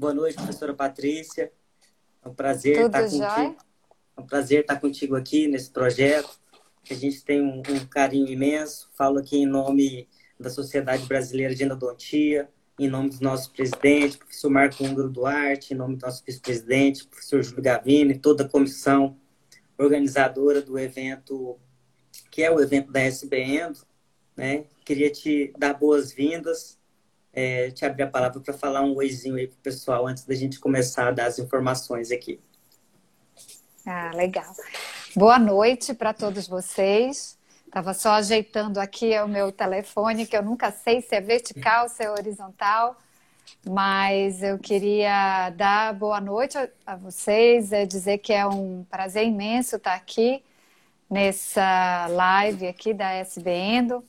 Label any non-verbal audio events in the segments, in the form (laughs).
Boa noite, professora Patrícia. É um prazer Tudo estar contigo. É um prazer estar contigo aqui nesse projeto. A gente tem um, um carinho imenso. Falo aqui em nome da Sociedade Brasileira de Endodontia, em nome do nosso presidente, professor Marco Húngaro Duarte, em nome do nosso vice-presidente, professor Júlio Gavini, toda a comissão organizadora do evento, que é o evento da SBN, né? Queria te dar boas-vindas, é, te abrir a palavra para falar um oizinho aí para o pessoal antes da gente começar a dar as informações aqui. Ah, legal. Boa noite para todos vocês. Estava só ajeitando aqui o meu telefone, que eu nunca sei se é vertical, se é horizontal, mas eu queria dar boa noite a vocês, é dizer que é um prazer imenso estar aqui nessa live aqui da SB Endo.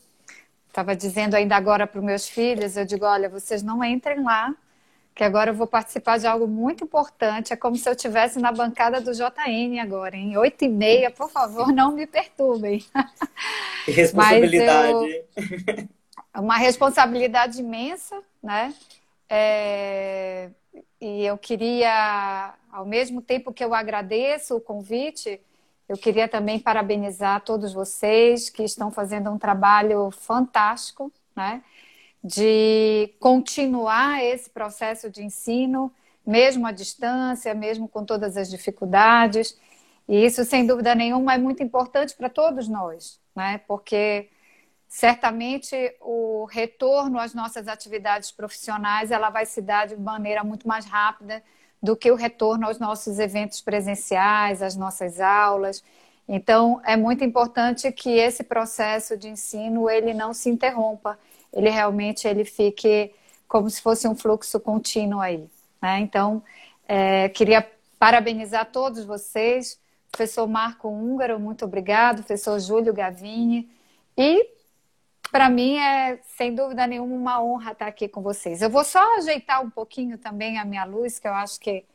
Estava dizendo ainda agora para os meus filhos, eu digo, olha, vocês não entrem lá, que agora eu vou participar de algo muito importante. É como se eu estivesse na bancada do JN agora, em oito e meia. Por favor, não me perturbem. (laughs) Que responsabilidade. Eu... Uma responsabilidade imensa, né? É... E eu queria, ao mesmo tempo que eu agradeço o convite, eu queria também parabenizar todos vocês que estão fazendo um trabalho fantástico, né? De continuar esse processo de ensino, mesmo à distância, mesmo com todas as dificuldades. E isso, sem dúvida nenhuma, é muito importante para todos nós, né? Porque certamente o retorno às nossas atividades profissionais ela vai se dar de maneira muito mais rápida do que o retorno aos nossos eventos presenciais, às nossas aulas. Então, é muito importante que esse processo de ensino ele não se interrompa, ele realmente ele fique como se fosse um fluxo contínuo aí. Né? Então, é, queria parabenizar todos vocês, professor Marco Húngaro, muito obrigado, professor Júlio Gavini, e para mim é, sem dúvida nenhuma, uma honra estar aqui com vocês. Eu vou só ajeitar um pouquinho também a minha luz, que eu acho que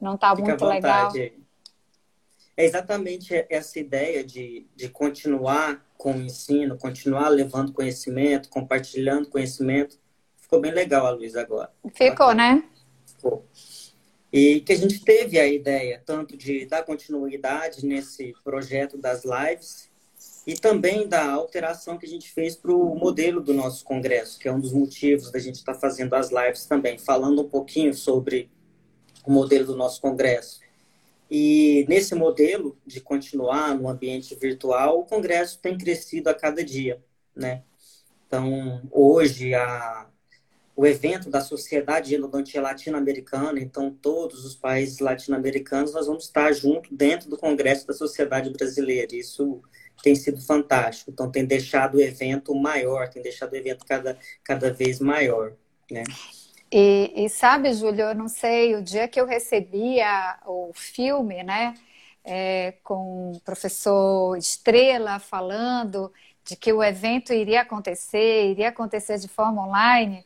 não está muito legal. É exatamente essa ideia de, de continuar com o ensino, continuar levando conhecimento, compartilhando conhecimento. Ficou bem legal a luz agora. Ficou, né? Ficou. E que a gente teve a ideia tanto de dar continuidade nesse projeto das lives e também da alteração que a gente fez para o modelo do nosso congresso, que é um dos motivos da gente estar tá fazendo as lives também, falando um pouquinho sobre o modelo do nosso congresso. E nesse modelo de continuar no ambiente virtual, o congresso tem crescido a cada dia, né? Então, hoje a o evento da Sociedade de Endodontia Latino-Americana, então todos os países latino-americanos nós vamos estar junto dentro do Congresso da Sociedade Brasileira. Isso tem sido fantástico. Então, tem deixado o evento maior, tem deixado o evento cada, cada vez maior, né? E, e sabe, Júlio, eu não sei, o dia que eu recebi a, o filme, né, é, com o professor Estrela falando de que o evento iria acontecer, iria acontecer de forma online,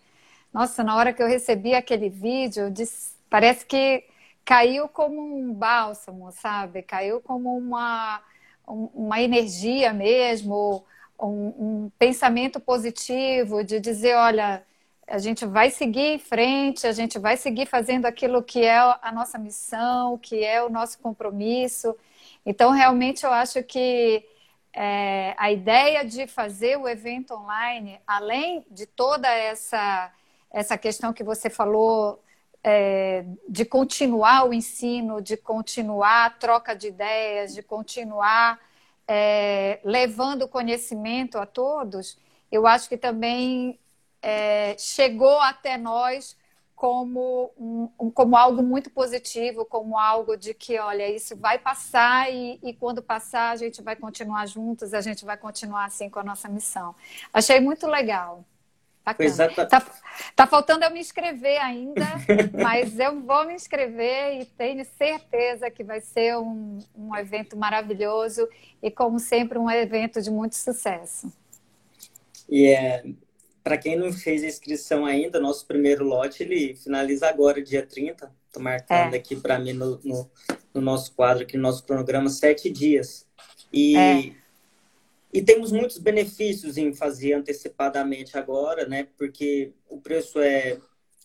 nossa, na hora que eu recebi aquele vídeo, disse, parece que caiu como um bálsamo, sabe? Caiu como uma uma energia mesmo, um, um pensamento positivo de dizer, olha, a gente vai seguir em frente, a gente vai seguir fazendo aquilo que é a nossa missão, que é o nosso compromisso. Então, realmente, eu acho que é, a ideia de fazer o evento online, além de toda essa, essa questão que você falou é, de continuar o ensino, de continuar a troca de ideias, de continuar é, levando conhecimento a todos, eu acho que também é, chegou até nós como, um, como algo muito positivo, como algo de que, olha, isso vai passar e, e, quando passar a gente vai continuar juntos, a gente vai continuar assim com a nossa missão. Achei muito legal. Bacana. Tá, tá faltando eu me inscrever ainda, (laughs) mas eu vou me inscrever e tenho certeza que vai ser um, um evento maravilhoso e, como sempre, um evento de muito sucesso. E é, para quem não fez a inscrição ainda, nosso primeiro lote ele finaliza agora, dia 30. Estou marcando é. aqui para mim no, no, no, nosso quadro, aqui no nosso cronograma, sete dias. E é. E temos muitos benefícios em fazer antecipadamente agora, né? Porque o preço é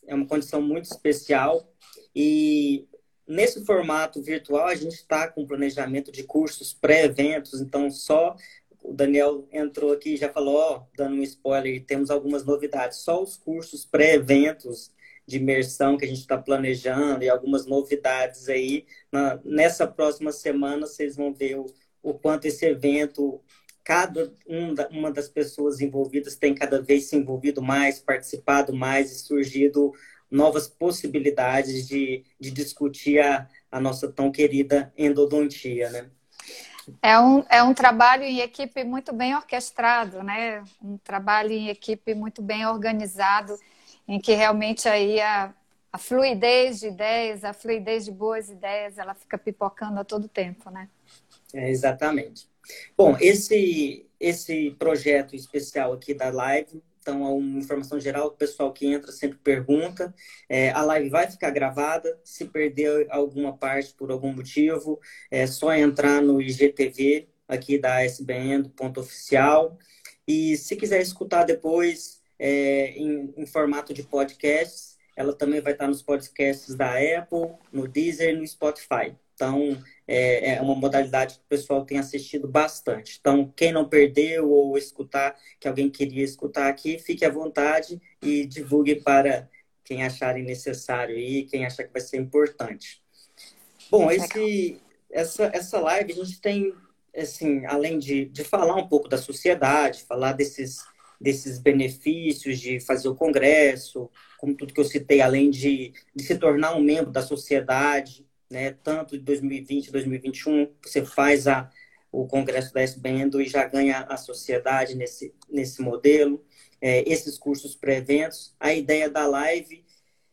é uma condição muito especial e nesse formato virtual a gente está com planejamento de cursos pré-eventos, então só o Daniel entrou aqui e já falou, ó, dando um spoiler, temos algumas novidades. Só os cursos pré-eventos de imersão que a gente está planejando e algumas novidades aí. Na, nessa próxima semana vocês vão ver o, o quanto esse evento, cada um da, uma das pessoas envolvidas tem cada vez se envolvido mais, participado mais e surgido novas possibilidades de, de discutir a, a nossa tão querida endodontia, né? É um, é um trabalho em equipe muito bem orquestrado, né? Um trabalho em equipe muito bem organizado, em que realmente aí a, a fluidez de ideias, a fluidez de boas ideias, ela fica pipocando a todo tempo, né? É, exatamente. Bom, esse, esse projeto especial aqui da live então, é uma informação geral, o pessoal que entra sempre pergunta. É, a live vai ficar gravada. Se perder alguma parte por algum motivo, é só entrar no IGTV aqui da SBN, do ponto oficial. E se quiser escutar depois é, em, em formato de podcasts, ela também vai estar nos podcasts da Apple, no Deezer e no Spotify. Então, é, é, uma modalidade que o pessoal tem assistido bastante. Então, quem não perdeu ou escutar, que alguém queria escutar aqui, fique à vontade e divulgue para quem acharem necessário e quem achar que vai ser importante. Bom, esse, essa, essa live a gente tem, assim, além de, de falar um pouco da sociedade, falar desses, desses benefícios de fazer o congresso, como tudo que eu citei, além de, de se tornar um membro da sociedade, né, tanto de 2020 2021, você faz a, o congresso da SBENDO e já ganha a sociedade nesse, nesse modelo, é, esses cursos pré-eventos. A ideia da live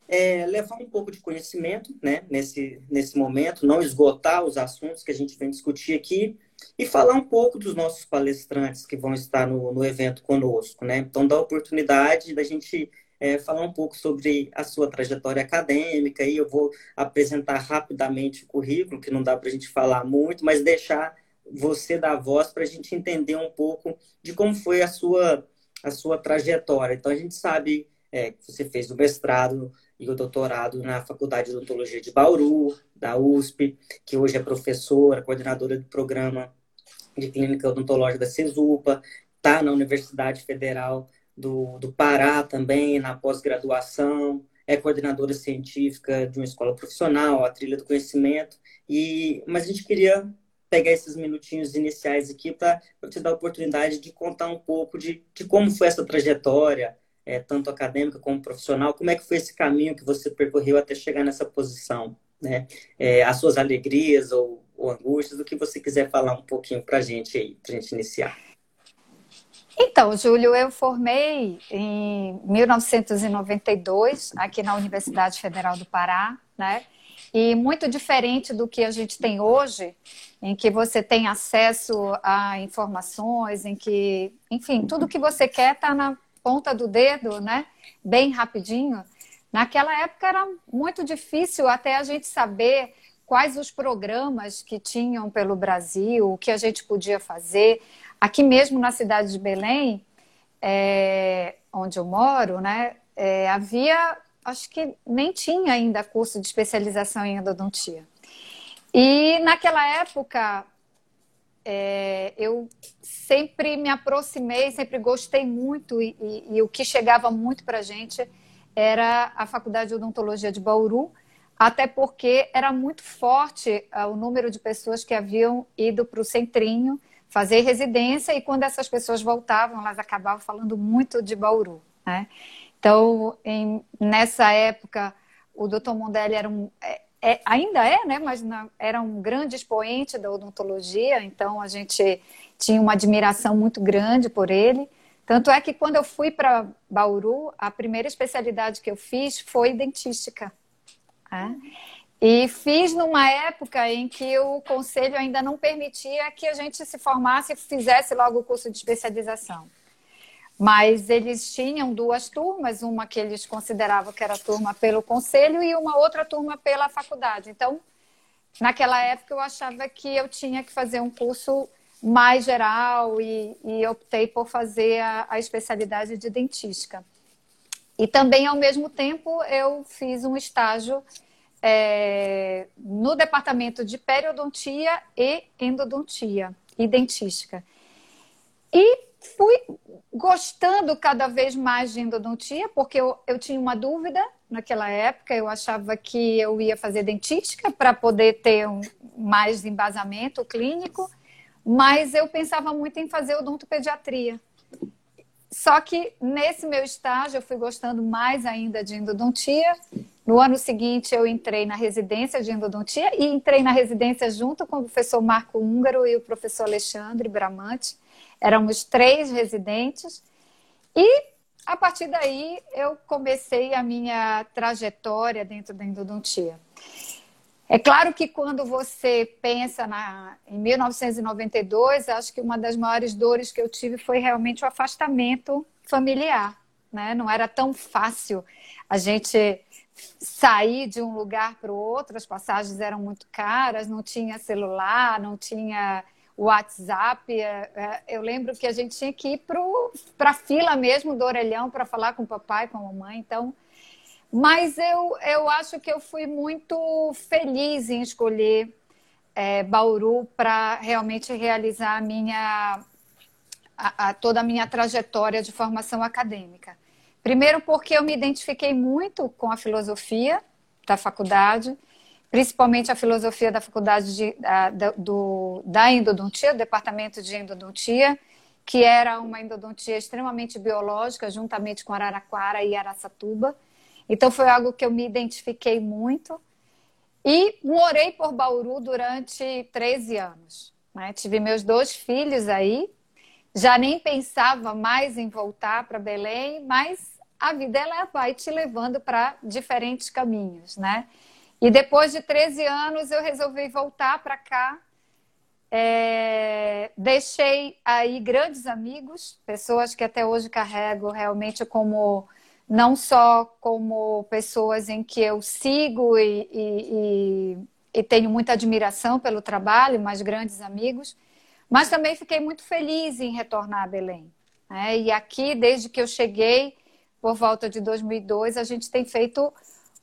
é levar um pouco de conhecimento né, nesse, nesse momento, não esgotar os assuntos que a gente vem discutir aqui e falar um pouco dos nossos palestrantes que vão estar no, no evento conosco. Né? Então, dá a oportunidade da gente é, falar um pouco sobre a sua trajetória acadêmica e eu vou apresentar rapidamente o currículo, que não dá para a gente falar muito, mas deixar você dar voz para a gente entender um pouco de como foi a sua, a sua trajetória. Então, a gente sabe é, que você fez o mestrado e o doutorado na Faculdade de Odontologia de Bauru, da USP, que hoje é professora, coordenadora do programa de Clínica Odontológica da CESUPA, está na Universidade Federal do, do Pará também, na pós-graduação, é coordenadora científica de uma escola profissional, a Trilha do Conhecimento, e mas a gente queria pegar esses minutinhos iniciais aqui para te dar a oportunidade de contar um pouco de, de como foi essa trajetória, é, tanto acadêmica como profissional, como é que foi esse caminho que você percorreu até chegar nessa posição, né? É, as suas alegrias ou, ou angústias, o que você quiser falar um pouquinho para a gente aí, para a gente iniciar. Então, Júlio, eu formei em 1992 aqui na Universidade Federal do Pará, né? E muito diferente do que a gente tem hoje, em que você tem acesso a informações, em que, enfim, tudo que você quer está na ponta do dedo, né? Bem rapidinho. Naquela época era muito difícil até a gente saber quais os programas que tinham pelo Brasil, o que a gente podia fazer. Aqui mesmo na cidade de Belém, é, onde eu moro, né, é, havia, acho que nem tinha ainda curso de especialização em endodontia. E naquela época, é, eu sempre me aproximei, sempre gostei muito, e, e, e o que chegava muito para a gente era a Faculdade de Odontologia de Bauru, até porque era muito forte uh, o número de pessoas que haviam ido para o Centrinho fazer residência e quando essas pessoas voltavam, elas acabavam falando muito de Bauru. Né? Então, em, nessa época, o Dr. Mondelli era um, é, é, ainda é, né? Mas na, era um grande expoente da odontologia, então a gente tinha uma admiração muito grande por ele. Tanto é que quando eu fui para Bauru, a primeira especialidade que eu fiz foi dentística. Né? E fiz numa época em que o conselho ainda não permitia que a gente se formasse e fizesse logo o curso de especialização. Mas eles tinham duas turmas, uma que eles consideravam que era turma pelo conselho e uma outra turma pela faculdade. Então, naquela época eu achava que eu tinha que fazer um curso mais geral e, e optei por fazer a, a especialidade de dentística. E também, ao mesmo tempo, eu fiz um estágio é, no departamento de periodontia e endodontia e dentística. E fui gostando cada vez mais de endodontia, porque eu, eu tinha uma dúvida naquela época, eu achava que eu ia fazer dentística para poder ter um, mais embasamento clínico, mas eu pensava muito em fazer odontopediatria. Só que nesse meu estágio eu fui gostando mais ainda de endodontia. No ano seguinte eu entrei na residência de endodontia e entrei na residência junto com o professor Marco Húngaro e o professor Alexandre Bramante. Éramos três residentes e a partir daí eu comecei a minha trajetória dentro da endodontia. É claro que quando você pensa na, em 1992, acho que uma das maiores dores que eu tive foi realmente o afastamento familiar. Né? Não era tão fácil a gente sair de um lugar para o outro, as passagens eram muito caras, não tinha celular, não tinha WhatsApp. É, é, eu lembro que a gente tinha que ir para a fila mesmo do orelhão para falar com o papai, com a mamãe. Então, mas eu, eu acho que eu fui muito feliz em escolher é, Bauru para realmente realizar a minha, a, a, toda a minha trajetória de formação acadêmica. Primeiro, porque eu me identifiquei muito com a filosofia da faculdade, principalmente a filosofia da faculdade de, da, do, da endodontia, do departamento de endodontia, que era uma endodontia extremamente biológica, juntamente com Araraquara e Araçatuba. Então foi algo que eu me identifiquei muito. E morei por Bauru durante 13 anos. Né? Tive meus dois filhos aí. Já nem pensava mais em voltar para Belém, mas a vida ela vai te levando para diferentes caminhos, né? E depois de 13 anos eu resolvi voltar para cá. É... deixei aí grandes amigos, pessoas que até hoje carrego realmente como não só como pessoas em que eu sigo e, e, e, tenho muita admiração pelo trabalho, mas grandes amigos, mas também fiquei muito feliz em retornar a Belém. Né? E aqui, desde que eu cheguei, por volta de 2002, a gente tem feito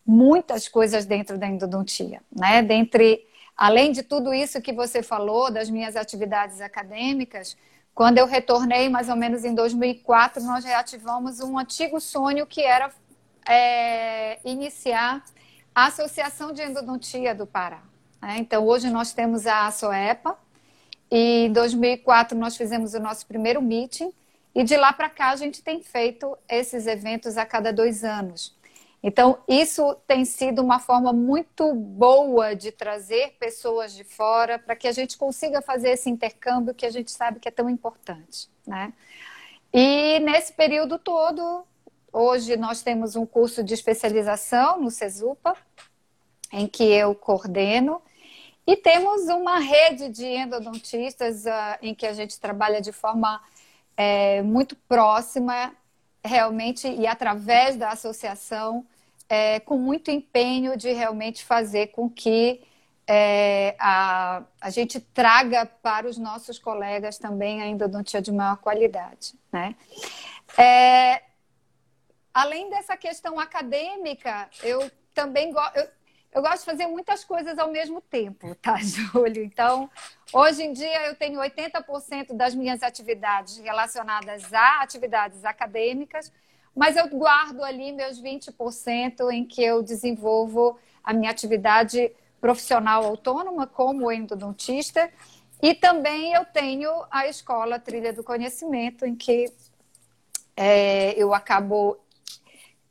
muitas coisas dentro da endodontia. Né? Dentre, além de tudo isso que você falou, das minhas atividades acadêmicas, quando eu retornei, mais ou menos em 2004, nós reativamos um antigo sonho que era é, iniciar a Associação de Endodontia do Pará. Né? Então, hoje nós temos a ASOEPA, e em 2004 nós fizemos o nosso primeiro meeting, e de lá para cá a gente tem feito esses eventos a cada dois anos. Então, isso tem sido uma forma muito boa de trazer pessoas de fora para que a gente consiga fazer esse intercâmbio que a gente sabe que é tão importante. Né? E nesse período todo, hoje nós temos um curso de especialização no CESUPA, em que eu coordeno, e temos uma rede de endodontistas uh, em que a gente trabalha de forma é, muito próxima realmente e através da associação, é, com muito empenho de realmente fazer com que é, a, a gente traga para os nossos colegas também a endodontia de maior qualidade. Né? É, além dessa questão acadêmica, eu também gosto eu gosto de fazer muitas coisas ao mesmo tempo, tá, (laughs) Júlio? Então, hoje em dia eu tenho 80% das minhas atividades relacionadas a atividades acadêmicas, mas eu guardo ali meus 20% em que eu desenvolvo a minha atividade profissional autônoma como endodontista e também eu tenho a escola Trilha do Conhecimento, em que é, eu acabo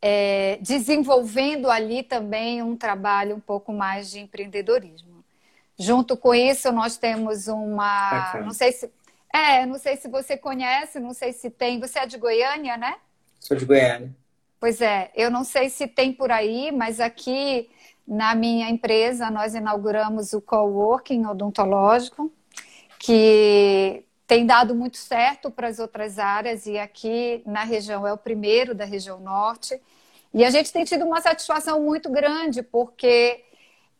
é, desenvolvendo ali também um trabalho um pouco mais de empreendedorismo. Junto com isso, nós temos uma. Não sei se. É, não sei se você conhece, não sei se tem. Você é de Goiânia, né? Sou de Goiânia. Pois é, eu não sei se tem por aí, mas aqui na minha empresa nós inauguramos o coworking odontológico, que tem dado muito certo para as outras áreas e aqui na região é o primeiro da região norte. E a gente tem tido uma satisfação muito grande, porque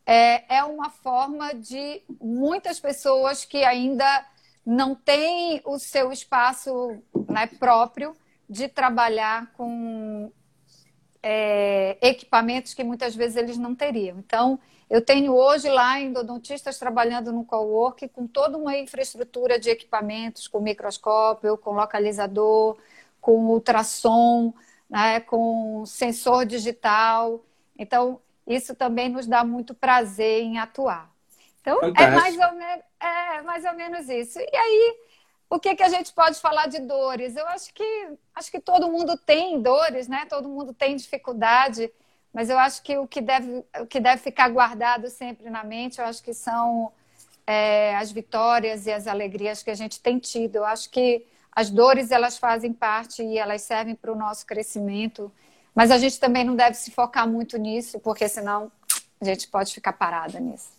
é, é uma forma de muitas pessoas que ainda não têm o seu espaço né, próprio de trabalhar com é, equipamentos que muitas vezes eles não teriam. Então, eu tenho hoje lá endodontistas trabalhando no cowork com toda uma infraestrutura de equipamentos, com microscópio, com localizador, com ultrassom, né, com sensor digital. Então, isso também nos dá muito prazer em atuar. Então, é mais, ou menos, é mais ou menos isso. E aí, o que, que a gente pode falar de dores? Eu acho que acho que todo mundo tem dores, né? Todo mundo tem dificuldade, mas eu acho que o que deve, o que deve ficar guardado sempre na mente, eu acho que são é, as vitórias e as alegrias que a gente tem tido. Eu acho que as dores elas fazem parte e elas servem para o nosso crescimento, mas a gente também não deve se focar muito nisso, porque senão a gente pode ficar parada nisso.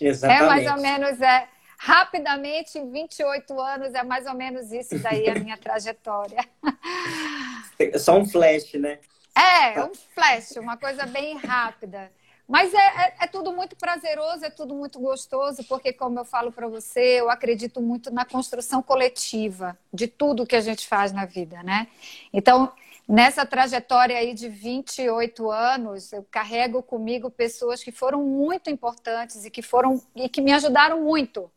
Exatamente. É mais ou menos é rapidamente, em 28 anos, é mais ou menos isso daí a minha (laughs) trajetória. Só um flash, né? É, um flash, uma coisa bem rápida. Mas é, é, é, tudo muito prazeroso, é tudo muito gostoso, porque, como eu falo para você, eu acredito muito na construção coletiva de tudo que a gente faz na vida, né? Então, nessa trajetória aí de 28 anos, eu carrego comigo pessoas que foram muito importantes e que foram e que me ajudaram muito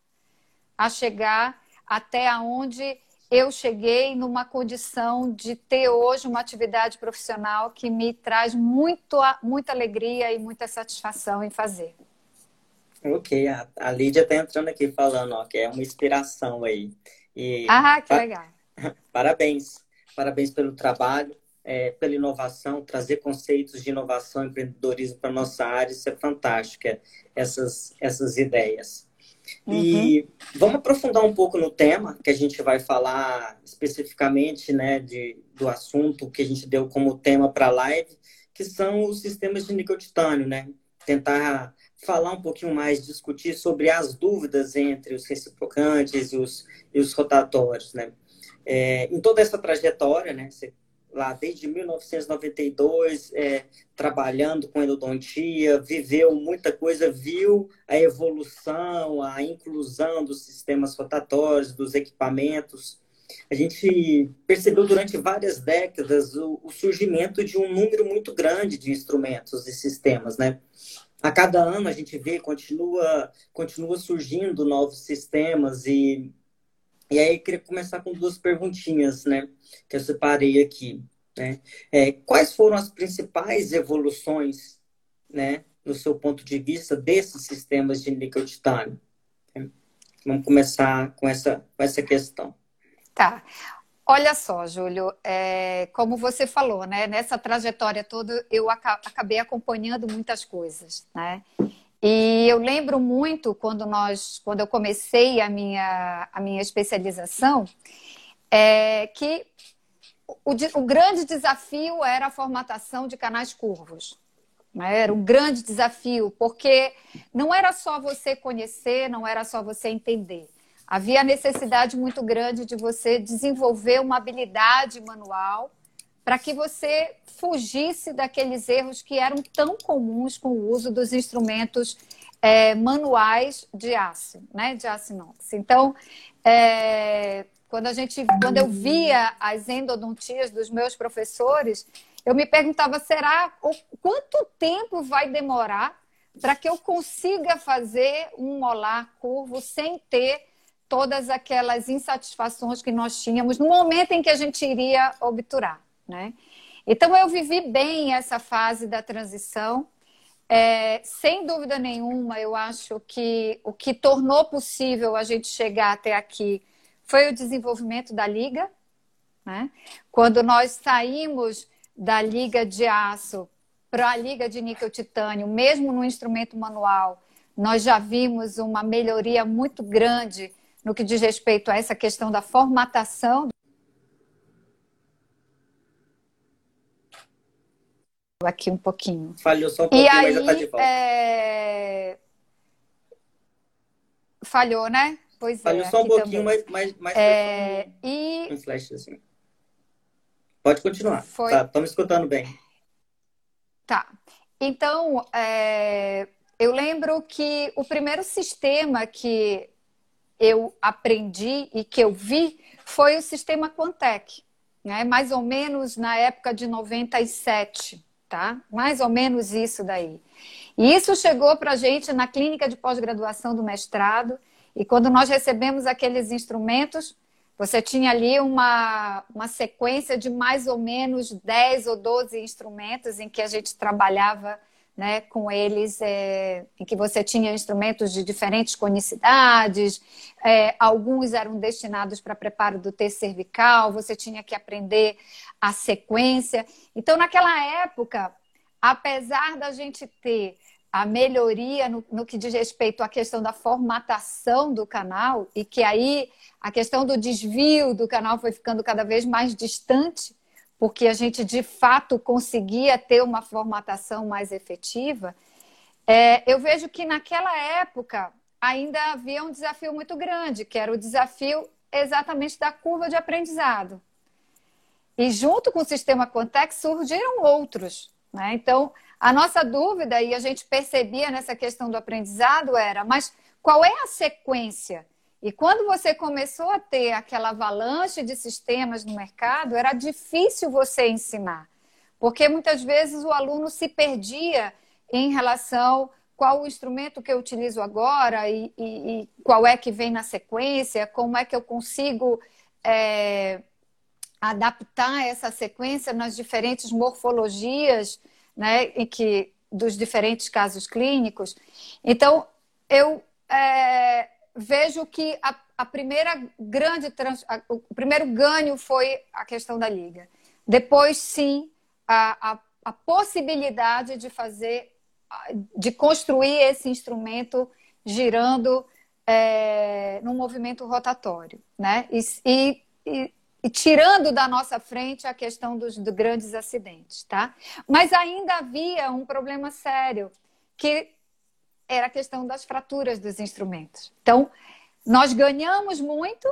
a chegar até onde eu cheguei numa condição de ter hoje uma atividade profissional que me traz muito, muita alegria e muita satisfação em fazer. Ok, a, a Lídia está entrando aqui falando ó, que é uma inspiração aí. E, ah, que legal. (laughs) Parabéns, parabéns pelo trabalho, é, pela inovação, trazer conceitos de inovação e empreendedorismo para nossa área, isso é fantástico, é, essas, essas ideias. Uhum. E vamos aprofundar um pouco no tema, que a gente vai falar especificamente né, de, do assunto que a gente deu como tema para a live, que são os sistemas de níquel titânio, né? Tentar falar um pouquinho mais, discutir sobre as dúvidas entre os reciprocantes e os, e os rotatórios, né? É, em toda essa trajetória, né? Você lá desde 1992, é, trabalhando com endodontia, viveu muita coisa, viu a evolução, a inclusão dos sistemas rotatórios, dos equipamentos. A gente percebeu durante várias décadas o, o surgimento de um número muito grande de instrumentos e sistemas, né? A cada ano a gente vê, continua, continua surgindo novos sistemas e e aí, eu queria começar com duas perguntinhas, né? Que eu separei aqui. Né? É, quais foram as principais evoluções, né? No seu ponto de vista, desses sistemas de níquel titânio? Vamos começar com essa, com essa questão. Tá. Olha só, Júlio, é, como você falou, né? Nessa trajetória toda, eu acabei acompanhando muitas coisas, né? E eu lembro muito quando nós, quando eu comecei a minha, a minha especialização, é, que o, o, grande desafio era a formatação de canais curvos. Né? Era um grande desafio, porque não era só você conhecer, não era só você entender. Havia necessidade muito grande de você desenvolver uma habilidade manual para que você fugisse daqueles erros que eram tão comuns com o uso dos instrumentos é, manuais de aço, né? De aço inox. Então, é, quando a gente, quando eu via as endodontias dos meus professores, eu me perguntava: será quanto tempo vai demorar para que eu consiga fazer um molar curvo sem ter todas aquelas insatisfações que nós tínhamos no momento em que a gente iria obturar? Né? Então eu vivi bem essa fase da transição. É, sem dúvida nenhuma, eu acho que o que tornou possível a gente chegar até aqui foi o desenvolvimento da liga. Né? Quando nós saímos da liga de aço para a liga de níquel titânio, mesmo no instrumento manual, nós já vimos uma melhoria muito grande no que diz respeito a essa questão da formatação aqui um pouquinho. Falhou só um pouquinho, e aí, mas já tá de volta. É... Falhou, né? Pois Falhou é. só um pouquinho, também. mas, mas, mas é... um, e... um flash assim. Pode continuar. Foi... Tá, estamos escutando bem. Tá. Então, é... eu lembro que o primeiro sistema que eu aprendi e que eu vi foi o sistema Quantec, né? mais ou menos na época de 97 tá? Mais ou menos isso daí. E isso chegou para a gente na clínica de pós-graduação do mestrado, e quando nós recebemos aqueles instrumentos, você tinha ali uma, uma sequência de mais ou menos 10 ou 12 instrumentos em que a gente trabalhava né, com eles, é, em que você tinha instrumentos de diferentes conicidades, é, alguns eram destinados para preparo do T cervical, você tinha que aprender a sequência. Então, naquela época, apesar da gente ter a melhoria no, no, que diz respeito à questão da formatação do canal, e que aí a questão do desvio do canal foi ficando cada vez mais distante, porque a gente de fato conseguia ter uma formatação mais efetiva, é, eu vejo que naquela época ainda havia um desafio muito grande, que era o desafio exatamente da curva de aprendizado. E junto com o sistema Context surgiram outros. Né? Então, a nossa dúvida, e a gente percebia nessa questão do aprendizado, era: mas qual é a sequência? E quando você começou a ter aquela avalanche de sistemas no mercado, era difícil você ensinar, porque muitas vezes o aluno se perdia em relação qual o instrumento que eu utilizo agora e, e, e qual é que vem na sequência, como é que eu consigo é, adaptar essa sequência nas diferentes morfologias né, em que, dos diferentes casos clínicos. Então, eu é, vejo que a, a primeira grande trans, a, o primeiro ganho foi a questão da liga. Depois, sim, a, a, a possibilidade de fazer, de construir esse instrumento girando é, num movimento rotatório, né? E, e, e, tirando da nossa frente a questão dos, dos grandes acidentes, tá? Mas ainda havia um problema sério que era a questão das fraturas dos instrumentos. Então, nós ganhamos muito,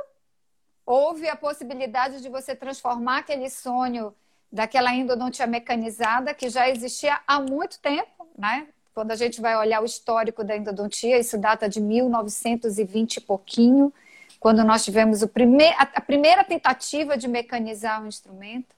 houve a possibilidade de você transformar aquele sonho daquela endodontia mecanizada que já existia há muito tempo, né? Quando a gente vai olhar o histórico da endodontia, isso data de 1920 e pouquinho, quando nós tivemos prime a primeira tentativa de mecanizar o instrumento.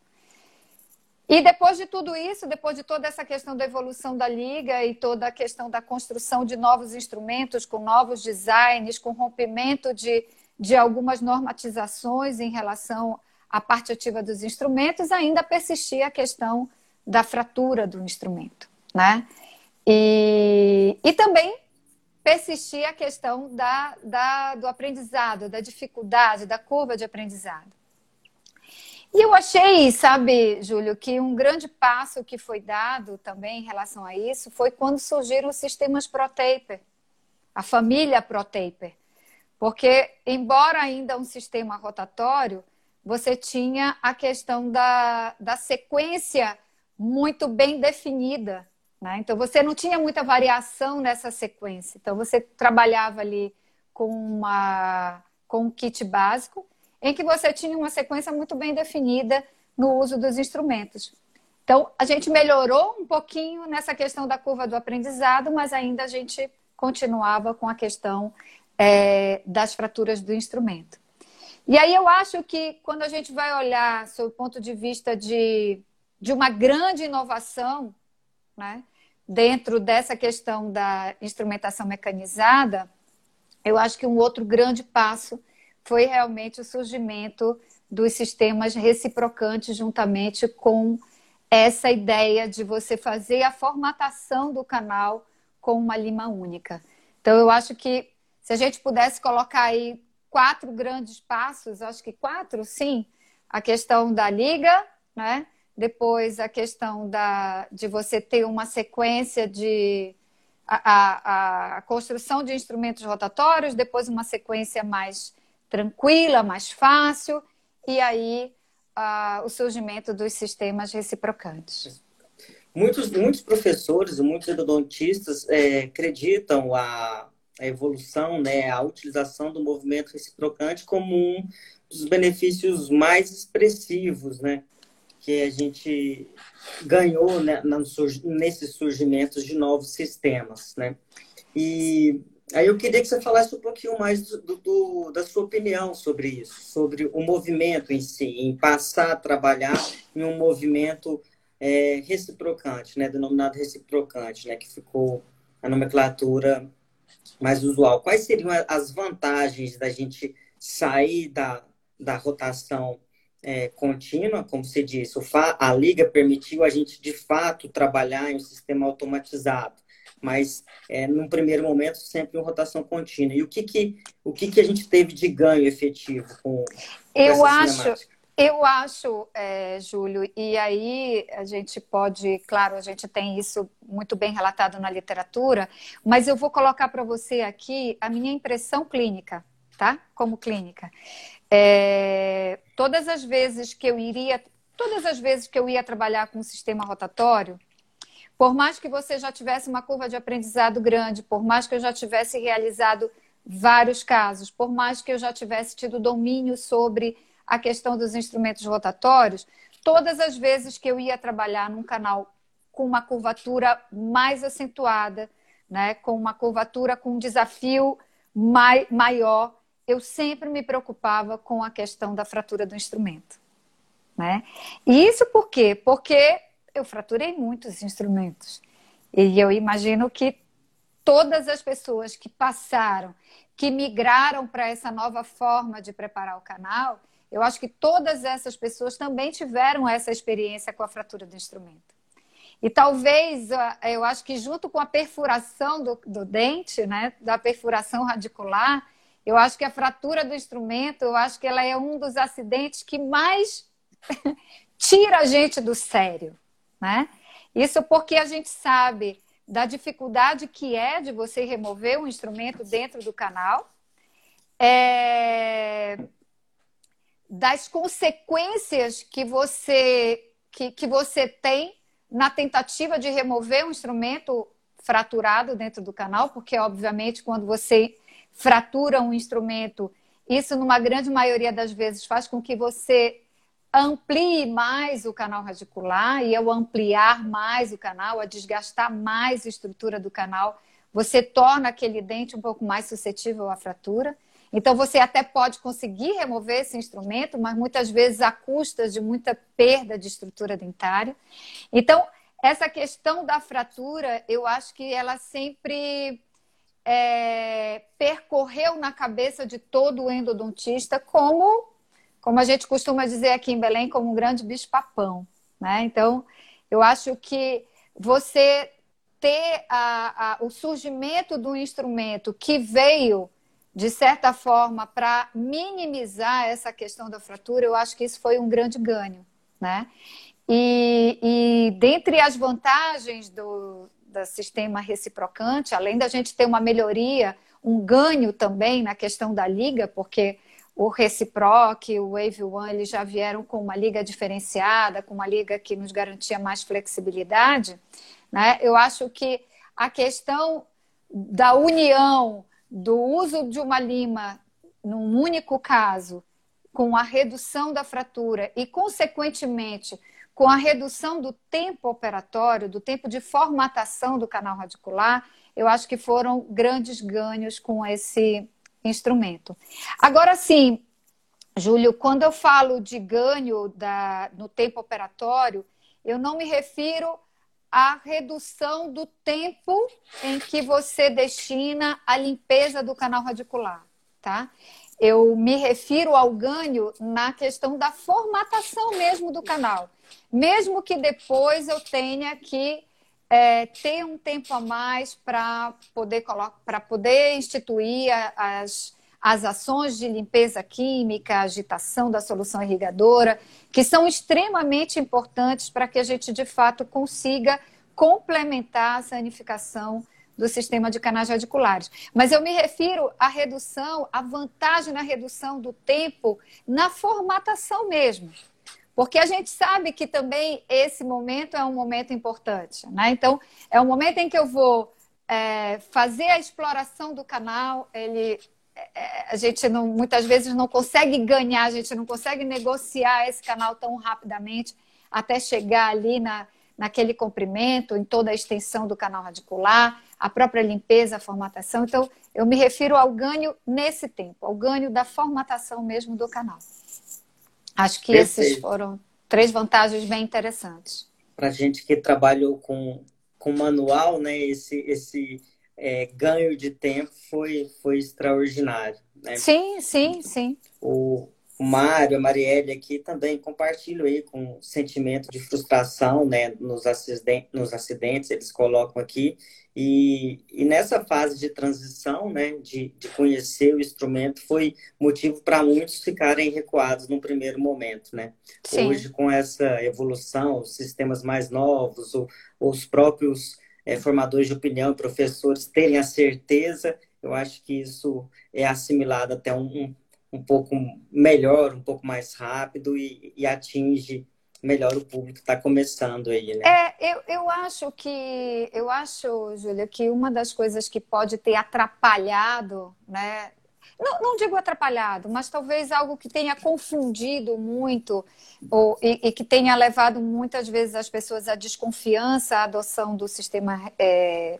E depois de tudo isso, depois de toda essa questão da evolução da liga e toda a questão da construção de novos instrumentos, com novos designs, com rompimento de, de algumas normatizações em relação à parte ativa dos instrumentos, ainda persistia a questão da fratura do instrumento. Né? E, e também persistia a questão da, da, do aprendizado, da dificuldade, da curva de aprendizado. E eu achei, sabe, Júlio, que um grande passo que foi dado também em relação a isso foi quando surgiram os sistemas ProTaper, a família ProTaper. Porque, embora ainda um sistema rotatório, você tinha a questão da, da sequência muito bem definida. Né? Então, você não tinha muita variação nessa sequência. Então, você trabalhava ali com, uma, com um kit básico em que você tinha uma sequência muito bem definida no uso dos instrumentos. Então, a gente melhorou um pouquinho nessa questão da curva do aprendizado, mas ainda a gente continuava com a questão é, das fraturas do instrumento. E aí eu acho que quando a gente vai olhar sob o ponto de vista de, de uma grande inovação, né, dentro dessa questão da instrumentação mecanizada, eu acho que um outro grande passo foi realmente o surgimento dos sistemas reciprocantes juntamente com essa ideia de você fazer a formatação do canal com uma lima única. Então, eu acho que se a gente pudesse colocar aí quatro grandes passos, acho que quatro, sim, a questão da liga, né? Depois a questão da, de você ter uma sequência de a, a, a construção de instrumentos rotatórios, depois uma sequência mais tranquila, mais fácil, e aí uh, o surgimento dos sistemas reciprocantes. Muitos, muitos professores e muitos endodontistas é, acreditam a, a evolução, né, a utilização do movimento reciprocante como um dos benefícios mais expressivos, né, que a gente ganhou né, nesses surgimentos de novos sistemas, né. E Aí eu queria que você falasse um pouquinho mais do, do, da sua opinião sobre isso, sobre o movimento em si, em passar a trabalhar em um movimento é, reciprocante, né, denominado reciprocante, né, que ficou a nomenclatura mais usual. Quais seriam as vantagens da gente sair da, da rotação é, contínua, como você disse, a liga permitiu a gente de fato trabalhar em um sistema automatizado, mas é, num primeiro momento sempre em rotação contínua. E o que que o que que a gente teve de ganho efetivo com, com eu acho eu acho, é, Júlio, e aí a gente pode, claro, a gente tem isso muito bem relatado na literatura, mas eu vou colocar para você aqui a minha impressão clínica, tá? Como clínica. É, todas as vezes que eu iria, todas as vezes que eu ia trabalhar com um sistema rotatório, por mais que você já tivesse uma curva de aprendizado grande, por mais que eu já tivesse realizado vários casos, por mais que eu já tivesse tido domínio sobre a questão dos instrumentos rotatórios, todas as vezes que eu ia trabalhar num canal com uma curvatura mais acentuada, né, com uma curvatura com um desafio mai, maior, eu sempre me preocupava com a questão da fratura do instrumento. Né? E isso por quê? Porque eu fraturei muitos instrumentos. E eu imagino que todas as pessoas que passaram, que migraram para essa nova forma de preparar o canal, eu acho que todas essas pessoas também tiveram essa experiência com a fratura do instrumento. E talvez, eu acho que junto com a perfuração do, do dente, né, da perfuração radicular, eu acho que a fratura do instrumento, eu acho que ela é um dos acidentes que mais (laughs) tira a gente do sério, né? Isso porque a gente sabe da dificuldade que é de você remover um instrumento dentro do canal, é, das consequências que você, que, que você tem na tentativa de remover um instrumento fraturado dentro do canal, porque, obviamente, quando você fratura um instrumento, isso, numa grande maioria das vezes, faz com que você amplie mais o canal radicular, e ao ampliar mais o canal, a desgastar mais a estrutura do canal, você torna aquele dente um pouco mais suscetível à fratura. Então, você até pode conseguir remover esse instrumento, mas muitas vezes a custas de muita perda de estrutura dentária. Então, essa questão da fratura, eu acho que ela sempre é, percorreu na cabeça de todo endodontista como, como a gente costuma dizer aqui em Belém, como um grande bicho-papão. Né? Então, eu acho que você ter a, a, o surgimento do instrumento que veio de certa forma, para minimizar essa questão da fratura, eu acho que isso foi um grande ganho, né? E, e dentre as vantagens do, do sistema reciprocante, além da gente ter uma melhoria, um ganho também na questão da liga, porque o Reciproc, o Wave One, eles já vieram com uma liga diferenciada, com uma liga que nos garantia mais flexibilidade, né? Eu acho que a questão da união do uso de uma lima num único caso, com a redução da fratura e, consequentemente, com a redução do tempo operatório, do tempo de formatação do canal radicular, eu acho que foram grandes ganhos com esse instrumento. Agora sim, Júlio, quando eu falo de ganho da, no tempo operatório, eu não me refiro a redução do tempo em que você destina a limpeza do canal radicular, tá? Eu me refiro ao ganho na questão da formatação mesmo do canal. Mesmo que depois eu tenha que é, ter um tempo a mais para poder, poder instituir as, as ações de limpeza química, agitação da solução irrigadora, que são extremamente importantes para que a gente, de fato, consiga complementar a sanificação do sistema de canais radiculares. Mas eu me refiro à redução, à vantagem na redução do tempo na formatação mesmo. Porque a gente sabe que também esse momento é um momento importante. Né? Então, é um momento em que eu vou é, fazer a exploração do canal, ele é, a gente não, muitas vezes não consegue ganhar, a gente não consegue negociar esse canal tão rapidamente até chegar ali na, naquele comprimento, em toda a extensão do canal radicular, a própria limpeza, a formatação. Então, eu me refiro ao ganho nesse tempo, ao ganho da formatação mesmo do canal. Acho que Perfeito. esses foram três vantagens bem interessantes. para gente que trabalhou com, com manual, né? Esse, esse é, ganho de tempo foi, foi extraordinário. Né? Sim, sim, sim. O, o Mário, a Marielle aqui também compartilham aí com sentimento de frustração né, nos, acidentes, nos acidentes, eles colocam aqui. E, e nessa fase de transição, né, de, de conhecer o instrumento, foi motivo para muitos ficarem recuados no primeiro momento. Né? Hoje, com essa evolução, os sistemas mais novos, ou, ou os próprios é, formadores de opinião, professores terem a certeza, eu acho que isso é assimilado até um, um, um pouco melhor, um pouco mais rápido e, e atinge melhor o público está começando aí, né? É, eu, eu acho que eu acho, Júlia, que uma das coisas que pode ter atrapalhado, né? Não, não digo atrapalhado, mas talvez algo que tenha confundido muito ou, e, e, que tenha levado muitas vezes as pessoas à desconfiança, à adoção do sistema é,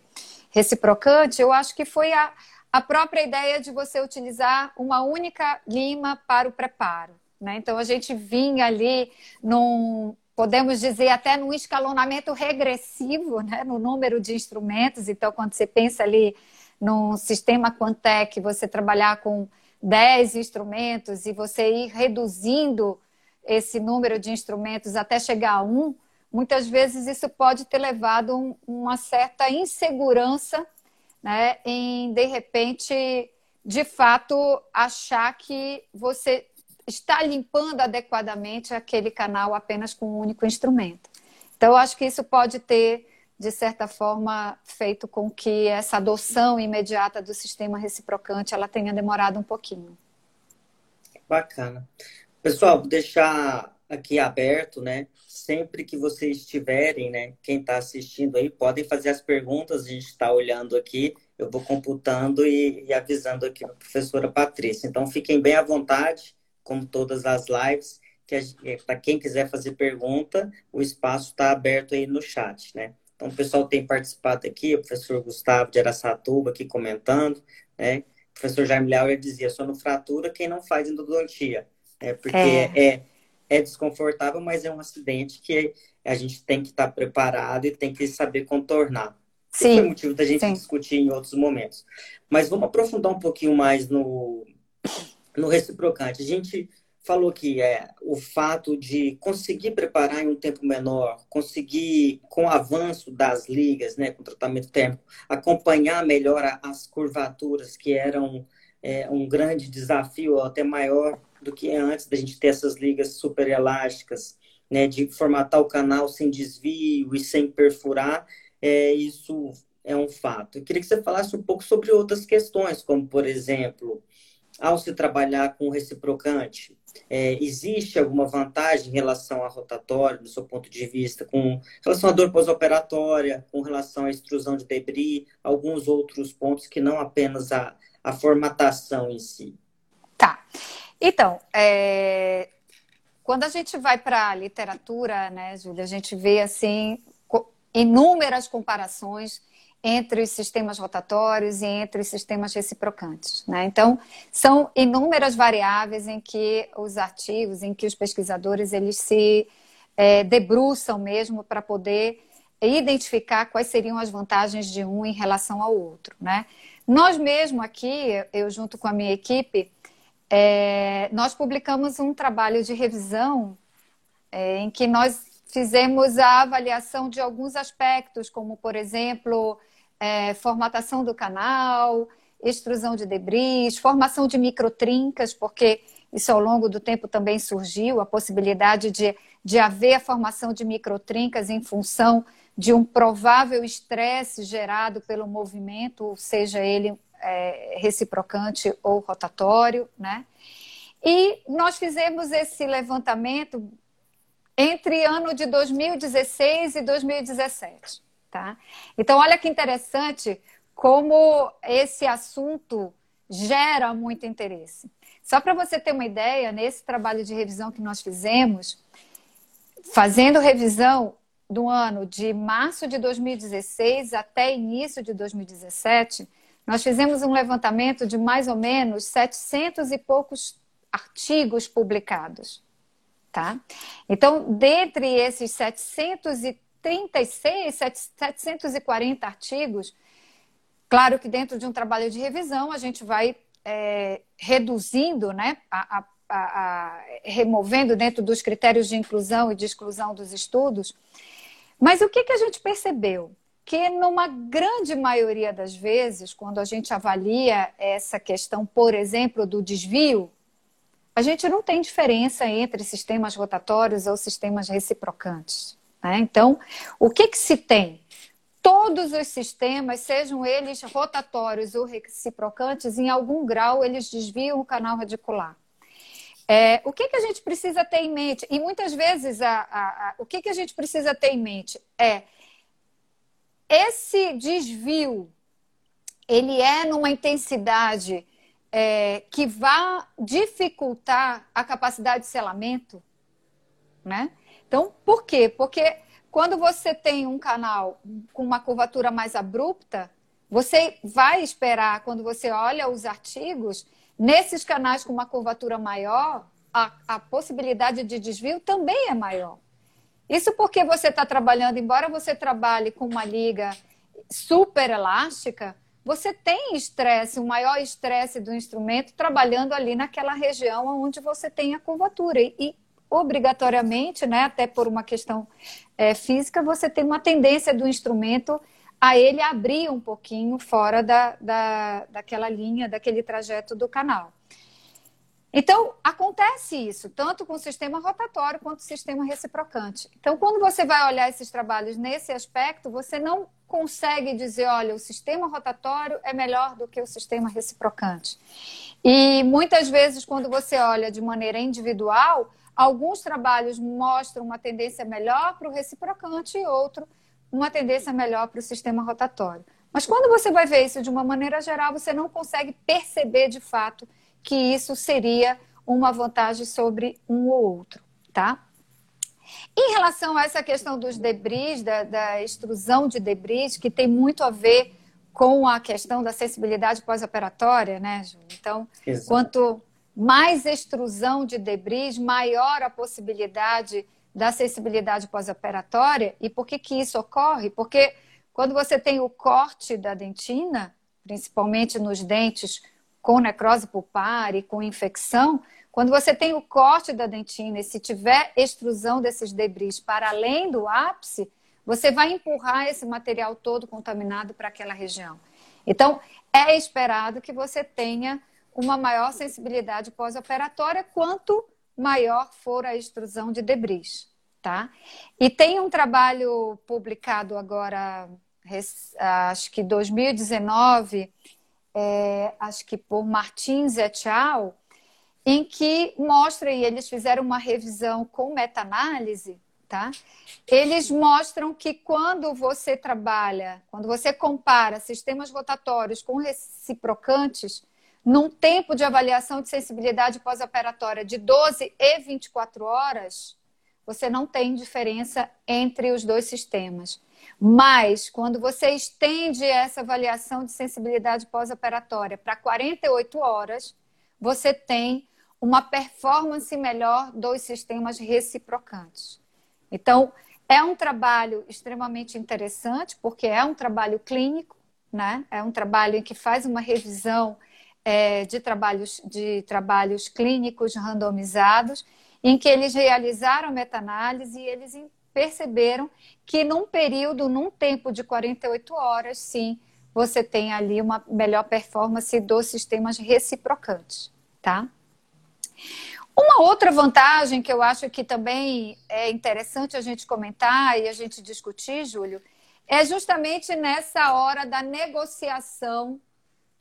reciprocante, eu acho que foi a, a própria ideia de você utilizar uma única lima para o preparo. Né? Então, a gente vinha ali num, podemos dizer, até num escalonamento regressivo né? no número de instrumentos. Então, quando você pensa ali num sistema Quantec, você trabalhar com 10 instrumentos e você ir reduzindo esse número de instrumentos até chegar a um, muitas vezes isso pode ter levado um, uma certa insegurança né, em, de repente, de fato, achar que você está limpando adequadamente aquele canal apenas com um único instrumento. Então, eu acho que isso pode ter, de certa forma, feito com que essa adoção imediata do sistema reciprocante ela tenha demorado um pouquinho. Bacana. Pessoal, vou deixar aqui aberto, né? Sempre que vocês tiverem, né? Quem está assistindo aí, podem fazer as perguntas, a gente está olhando aqui, eu vou computando e, e avisando aqui a professora Patrícia. Então, fiquem bem à vontade como todas as lives, que é, para quem quiser fazer pergunta, o espaço está aberto aí no chat, né? Então, o pessoal tem participado aqui, o professor Gustavo de Araçatuba aqui comentando, né? O professor Jaime Leal dizia, só no fratura quem não faz endodontia, né? Porque é. é, é desconfortável, mas é um acidente que a gente tem que estar preparado e tem que saber contornar. Sim. Esse foi o motivo da gente Sim. discutir em outros momentos. Mas vamos aprofundar um pouquinho mais no, no reciprocante. A gente falou que é o fato de conseguir preparar em um tempo menor, conseguir, com o avanço das ligas, né, com tratamento térmico, acompanhar melhor as curvaturas, que eram é, um grande desafio, até maior do que antes da gente ter essas ligas super elásticas, né, de formatar o canal sem desvio e sem perfurar, é, isso é um fato. Eu queria que você falasse um pouco sobre outras questões, como, por exemplo, ao se trabalhar com reciprocante, é, existe alguma vantagem em relação a rotatório, do seu ponto de vista, com relação à dor pós-operatória, com relação à extrusão de debris, alguns outros pontos que não apenas a, a formatação em si? Então, é... quando a gente vai para a literatura, né, Júlia, a gente vê assim inúmeras comparações entre os sistemas rotatórios e entre os sistemas reciprocantes. Né? Então, são inúmeras variáveis em que os artigos, em que os pesquisadores eles se é, debruçam mesmo para poder identificar quais seriam as vantagens de um em relação ao outro. Né? Nós mesmo aqui, eu junto com a minha equipe, é, nós publicamos um trabalho de revisão é, em que nós fizemos a avaliação de alguns aspectos, como, por exemplo, é, formatação do canal, extrusão de debris, formação de microtrincas, porque isso ao longo do tempo também surgiu, a possibilidade de, de haver a formação de microtrincas em função de um provável estresse gerado pelo movimento, seja ele é, reciprocante ou rotatório, né? E nós fizemos esse levantamento entre ano de 2016 e 2017. Tá? Então, olha que interessante como esse assunto gera muito interesse. Só para você ter uma ideia, nesse trabalho de revisão que nós fizemos, fazendo revisão do ano de março de 2016 até início de 2017, nós fizemos um levantamento de mais ou menos 700 e poucos artigos publicados. tá? Então, dentre esses 736, 740 artigos, claro que dentro de um trabalho de revisão a gente vai é, reduzindo, né, a, a, a, removendo dentro dos critérios de inclusão e de exclusão dos estudos. Mas o que, que a gente percebeu? Que numa grande maioria das vezes, quando a gente avalia essa questão, por exemplo, do desvio, a gente não tem diferença entre sistemas rotatórios ou sistemas reciprocantes. Né? Então, o que, que se tem? Todos os sistemas, sejam eles rotatórios ou reciprocantes, em algum grau eles desviam o canal radicular. É, o que, que a gente precisa ter em mente? E muitas vezes a, a, a, o que, que a gente precisa ter em mente é esse desvio, ele é numa intensidade é, que vá dificultar a capacidade de selamento, né? Então, por quê? Porque quando você tem um canal com uma curvatura mais abrupta, você vai esperar, quando você olha os artigos, nesses canais com uma curvatura maior, a, a possibilidade de desvio também é maior. Isso porque você está trabalhando, embora você trabalhe com uma liga super elástica, você tem estresse, o maior estresse do instrumento trabalhando ali naquela região onde você tem a curvatura. E, e obrigatoriamente, né, até por uma questão é, física, você tem uma tendência do instrumento a ele abrir um pouquinho fora da, da, daquela linha, daquele trajeto do canal. Então, acontece isso, tanto com o sistema rotatório quanto o sistema reciprocante. Então, quando você vai olhar esses trabalhos nesse aspecto, você não consegue dizer, olha, o sistema rotatório é melhor do que o sistema reciprocante. E muitas vezes, quando você olha de maneira individual, alguns trabalhos mostram uma tendência melhor para o reciprocante e outro uma tendência melhor para o sistema rotatório. Mas quando você vai ver isso de uma maneira geral, você não consegue perceber de fato que isso seria uma vantagem sobre um ou outro, tá? Em relação a essa questão dos debris, da, da extrusão de debris, que tem muito a ver com a questão da sensibilidade pós-operatória, né, Ju? Então, Exato. quanto mais extrusão de debris, maior a possibilidade da sensibilidade pós-operatória. E por que, que isso ocorre? Porque quando você tem o corte da dentina, principalmente nos dentes com necrose pulpar e com infecção, quando você tem o corte da dentina e se tiver extrusão desses debris para além do ápice, você vai empurrar esse material todo contaminado para aquela região. Então, é esperado que você tenha uma maior sensibilidade pós-operatória quanto maior for a extrusão de debris, tá? E tem um trabalho publicado agora, acho que 2019, é, acho que por Martins et al., em que mostra, e eles fizeram uma revisão com meta-análise, tá? Eles mostram que quando você trabalha, quando você compara sistemas rotatórios com reciprocantes, num tempo de avaliação de sensibilidade pós-operatória de 12 e 24 horas, você não tem diferença entre os dois sistemas. Mas, quando você estende essa avaliação de sensibilidade pós-operatória para 48 horas, você tem uma performance melhor dos sistemas reciprocantes. Então, é um trabalho extremamente interessante, porque é um trabalho clínico, né? é um trabalho em que faz uma revisão é, de, trabalhos, de trabalhos clínicos randomizados, em que eles realizaram meta-análise e eles perceberam que num período, num tempo de 48 horas, sim, você tem ali uma melhor performance dos sistemas reciprocantes, tá? Uma outra vantagem que eu acho que também é interessante a gente comentar e a gente discutir, Júlio, é justamente nessa hora da negociação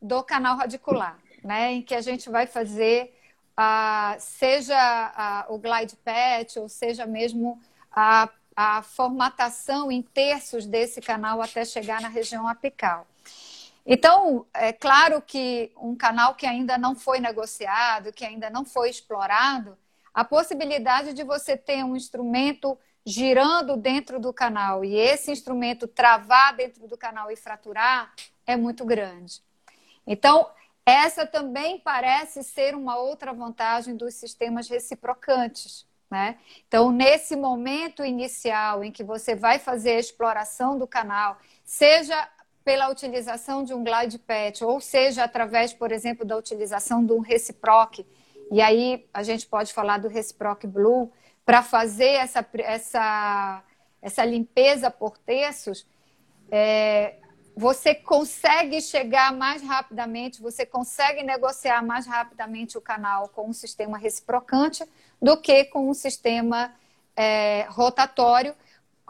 do canal radicular, né? Em que a gente vai fazer, uh, seja uh, o glide patch, ou seja mesmo a, a formatação em terços desse canal até chegar na região apical. Então, é claro que um canal que ainda não foi negociado, que ainda não foi explorado, a possibilidade de você ter um instrumento girando dentro do canal e esse instrumento travar dentro do canal e fraturar é muito grande. Então, essa também parece ser uma outra vantagem dos sistemas reciprocantes, Né? Então, nesse momento inicial em que você vai fazer a exploração do canal, seja pela utilização de um glide patch, ou seja, através, por exemplo, da utilização de um reciproc, e aí a gente pode falar do reciproc blue, para fazer essa, essa, essa limpeza por terços, é, você consegue chegar mais rapidamente, você consegue negociar mais rapidamente o canal com um sistema reciprocante do que com um sistema é, rotatório,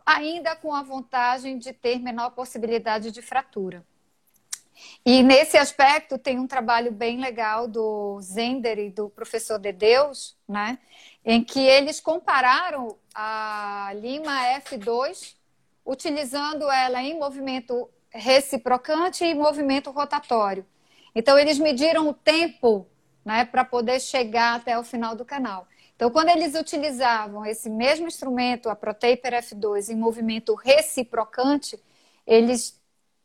ainda com a vantagem de ter menor possibilidade de fratura. E nesse aspecto tem um trabalho bem legal do Zender e do professor de Deus, né, em que eles compararam a Lima F2 utilizando ela em movimento reciprocante e movimento rotatório. Então, eles mediram o tempo né, para poder chegar até o final do canal. Então, quando eles utilizavam esse mesmo instrumento, a Protaper F2, em movimento reciprocante, eles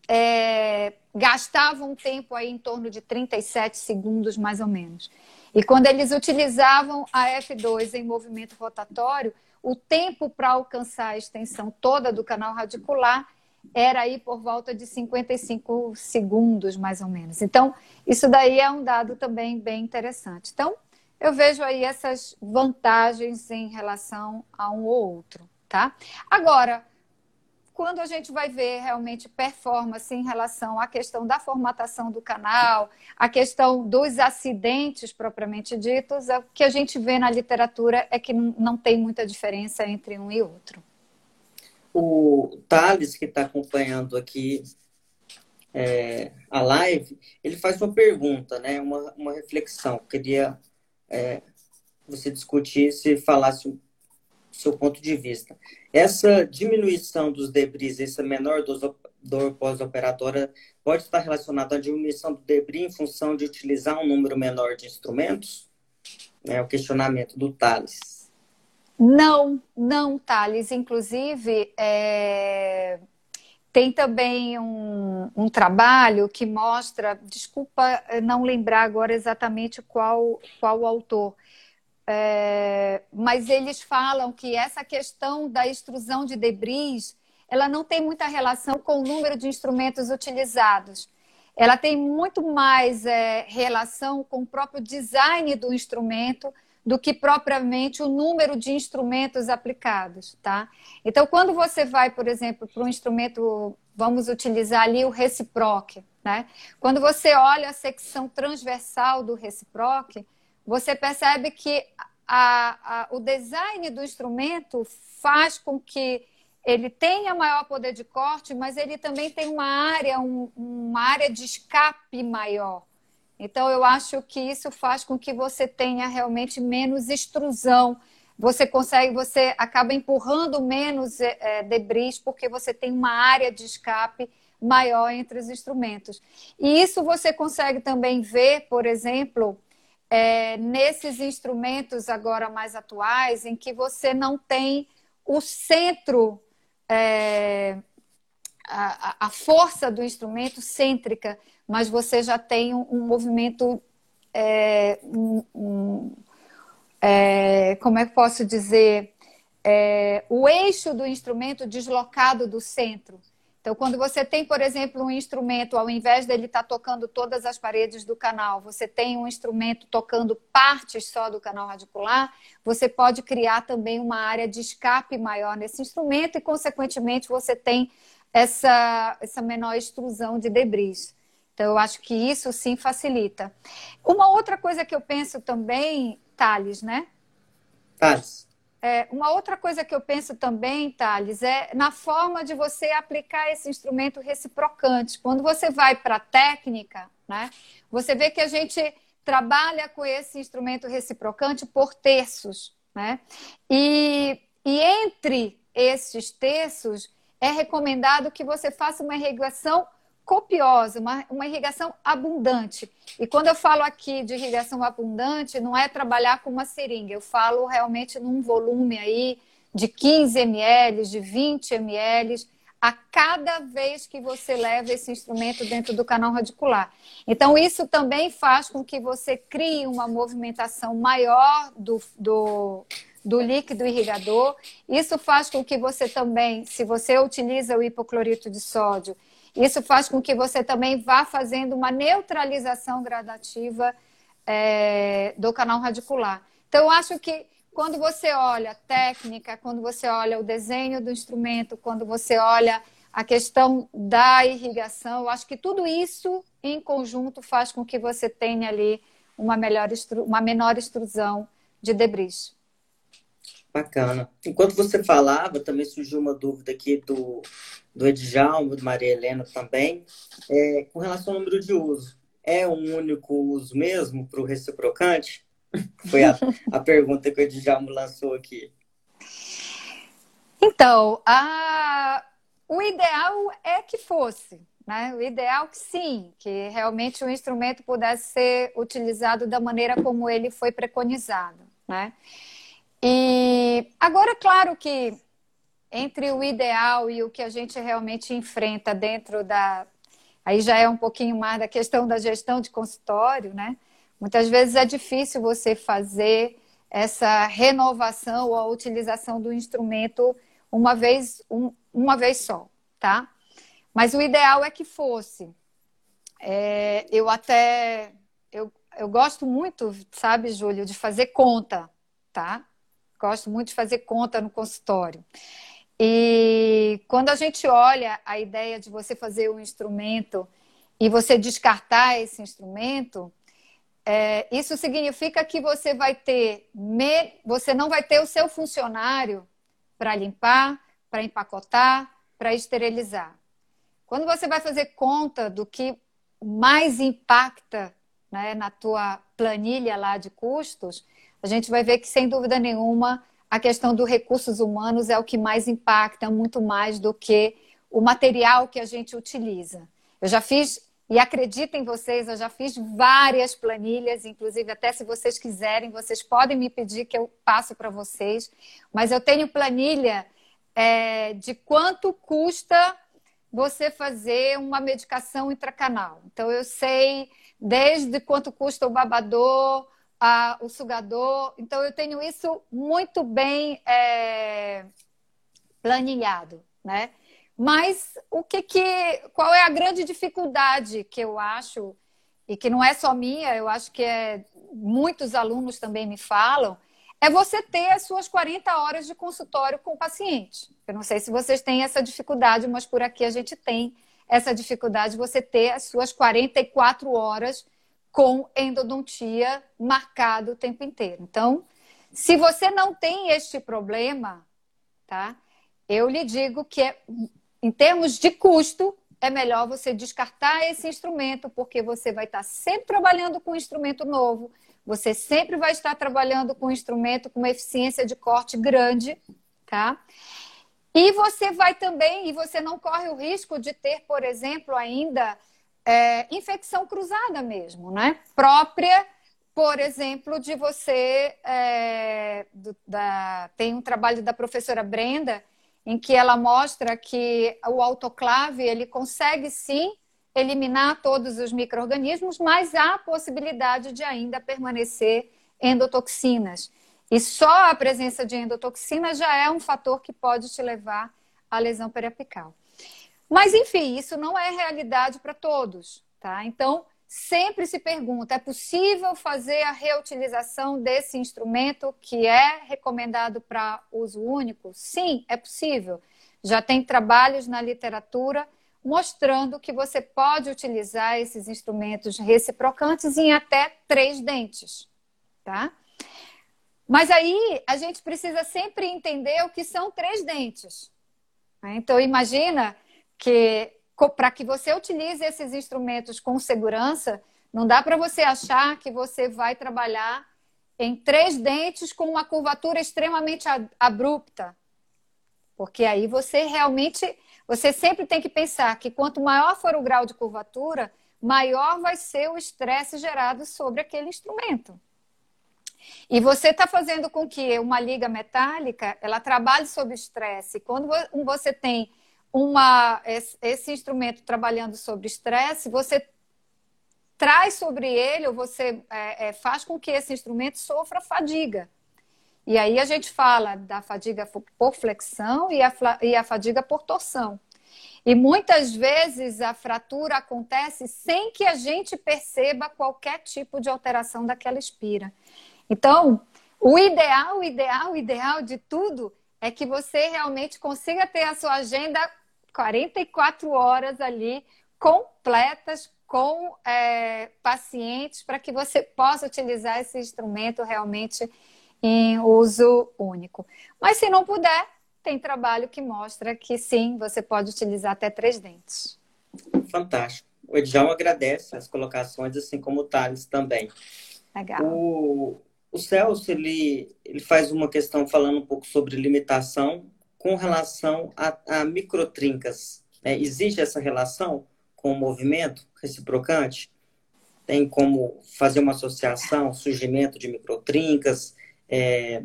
é, gastavam tempo aí em torno de 37 segundos, mais ou menos. E quando eles utilizavam a F2 em movimento rotatório, o tempo para alcançar a extensão toda do canal radicular era aí por volta de 55 segundos, mais ou menos. Então, isso daí é um dado também bem interessante. Então, eu vejo aí essas vantagens em relação a um ou outro, tá? Agora, quando a gente vai ver realmente performance em relação à questão da formatação do canal, a questão dos acidentes propriamente ditos, o que a gente vê na literatura é que não tem muita diferença entre um e outro. O Thales, que está acompanhando aqui é, a live, ele faz uma pergunta, né? uma, uma reflexão. Queria é, você discutisse, falasse o seu ponto de vista. Essa diminuição dos debris, essa menor dor pós-operatória, pode estar relacionada à diminuição do debris em função de utilizar um número menor de instrumentos? É o questionamento do Thales. Não, não, Thales. Inclusive, é... tem também um, um, trabalho que mostra, desculpa não lembrar agora exatamente qual, qual autor, é... mas eles falam que essa questão da extrusão de debris, ela não tem muita relação com o número de instrumentos utilizados. Ela tem muito mais é, relação com o próprio design do instrumento, do que propriamente o número de instrumentos aplicados, tá? Então, quando você vai, por exemplo, para um instrumento, vamos utilizar ali o reciproc, né? Quando você olha a secção transversal do reciproc, você percebe que a, a, o design do instrumento faz com que ele tenha maior poder de corte, mas ele também tem uma área, um, uma área de escape maior. Então, eu acho que isso faz com que você tenha realmente menos extrusão. Você consegue, você acaba empurrando menos é, debris porque você tem uma área de escape maior entre os instrumentos. E isso você consegue também ver, por exemplo, é, nesses instrumentos agora mais atuais, em que você não tem o centro, é, a, a força do instrumento cêntrica mas você já tem um, um movimento. É, um, um, é, como é que posso dizer? É, o eixo do instrumento deslocado do centro. Então, quando você tem, por exemplo, um instrumento, ao invés dele estar tá tocando todas as paredes do canal, você tem um instrumento tocando partes só do canal radicular, você pode criar também uma área de escape maior nesse instrumento e, consequentemente, você tem essa, essa menor extrusão de debris. Então, eu acho que isso sim facilita. Uma outra coisa que eu penso também, Thales, né? Thales. É, uma outra coisa que eu penso também, Thales, é na forma de você aplicar esse instrumento reciprocante. Quando você vai para a técnica, né, você vê que a gente trabalha com esse instrumento reciprocante por terços. Né? E, e entre esses terços, é recomendado que você faça uma irrigação copiosa, uma, uma irrigação abundante. E quando eu falo aqui de irrigação abundante, não é trabalhar com uma seringa, eu falo realmente num volume aí de 15 ml, de 20 ml, a cada vez que você leva esse instrumento dentro do canal radicular. Então, isso também faz com que você crie uma movimentação maior do, do, do líquido irrigador. Isso faz com que você também, se você utiliza o hipoclorito de sódio, isso faz com que você também vá fazendo uma neutralização gradativa é, do canal radicular. Então, eu acho que quando você olha a técnica, quando você olha o desenho do instrumento, quando você olha a questão da irrigação, eu acho que tudo isso em conjunto faz com que você tenha ali uma, melhor uma menor extrusão de debris. Bacana. Enquanto você falava, também surgiu uma dúvida aqui do, do Edjalmo, do Maria Helena também, é, com relação ao número de uso. É um único uso mesmo para o reciprocante? (laughs) Foi a, a pergunta que o Edjalmo lançou aqui. Então, a... o ideal é que fosse, né? O ideal que sim, que realmente o instrumento pudesse ser utilizado da maneira como ele foi preconizado, né? E agora, claro que entre o ideal e o que a gente realmente enfrenta dentro da. Aí já é um pouquinho mais da questão da gestão de consultório, né? Muitas vezes é difícil você fazer essa renovação ou a utilização do instrumento uma vez, um, uma vez só, tá? Mas o ideal é que fosse. É, eu até eu, eu gosto muito, sabe, Júlio, de fazer conta, tá? Gosto muito de fazer conta no consultório. E quando a gente olha a ideia de você fazer um instrumento e você descartar esse instrumento, é, isso significa que você vai ter, me, você não vai ter o seu funcionário para limpar, para empacotar, para esterilizar. Quando você vai fazer conta do que mais impacta né, na tua planilha lá de custos, a gente vai ver que, sem dúvida nenhuma, a questão dos recursos humanos é o que mais impacta, muito mais do que o material que a gente utiliza. Eu já fiz e acreditem vocês, eu já fiz várias planilhas, inclusive até se vocês quiserem, vocês podem me pedir que eu passo para vocês. Mas eu tenho planilha é, de quanto custa você fazer uma medicação intracanal. Então eu sei desde quanto custa o babador, a, o sugador. Então eu tenho isso muito bem é, planilhado, né? Mas o que, que qual é a grande dificuldade que eu acho e que não é só minha, eu acho que é muitos alunos também me falam, é você ter as suas 40 horas de consultório com o paciente. Eu não sei se vocês têm essa dificuldade, mas por aqui a gente tem essa dificuldade de você ter as suas 44 horas com endodontia marcado o tempo inteiro. Então, se você não tem este problema, tá? Eu lhe digo que é em termos de custo, é melhor você descartar esse instrumento, porque você vai estar sempre trabalhando com um instrumento novo, você sempre vai estar trabalhando com um instrumento com uma eficiência de corte grande, tá? E você vai também, e você não corre o risco de ter, por exemplo, ainda é, infecção cruzada mesmo, né? Própria, por exemplo, de você. É, do, da, tem um trabalho da professora Brenda em que ela mostra que o autoclave ele consegue sim eliminar todos os micro-organismos, mas há a possibilidade de ainda permanecer endotoxinas. E só a presença de endotoxina já é um fator que pode te levar à lesão periapical. Mas, enfim, isso não é realidade para todos, tá? Então, sempre se pergunta: é possível fazer a reutilização desse instrumento que é recomendado para uso único? Sim, é possível. Já tem trabalhos na literatura mostrando que você pode utilizar esses instrumentos reciprocantes em até três dentes, tá? Mas aí a gente precisa sempre entender o que são três dentes. Né? Então imagina que para que você utilize esses instrumentos com segurança, não dá para você achar que você vai trabalhar em três dentes com uma curvatura extremamente abrupta. Porque aí você realmente, você sempre tem que pensar que quanto maior for o grau de curvatura, maior vai ser o estresse gerado sobre aquele instrumento. E você está fazendo com que uma liga metálica ela trabalhe sob estresse. Quando você tem uma, esse instrumento trabalhando sobre estresse, você traz sobre ele, ou você é, é, faz com que esse instrumento sofra fadiga. E aí a gente fala da fadiga por flexão e a, e a fadiga por torção. E muitas vezes a fratura acontece sem que a gente perceba qualquer tipo de alteração daquela espira. Então, o ideal, o ideal, o ideal de tudo é que você realmente consiga ter a sua agenda 44 horas ali completas com é, pacientes para que você possa utilizar esse instrumento realmente em uso único. Mas se não puder, tem trabalho que mostra que sim, você pode utilizar até três dentes. Fantástico. O Edjão agradece as colocações, assim como o Thales também. Legal. O, o Celso, ele, ele faz uma questão falando um pouco sobre limitação com relação a, a microtrincas. É, existe essa relação com o movimento reciprocante? Tem como fazer uma associação, surgimento de microtrincas? É,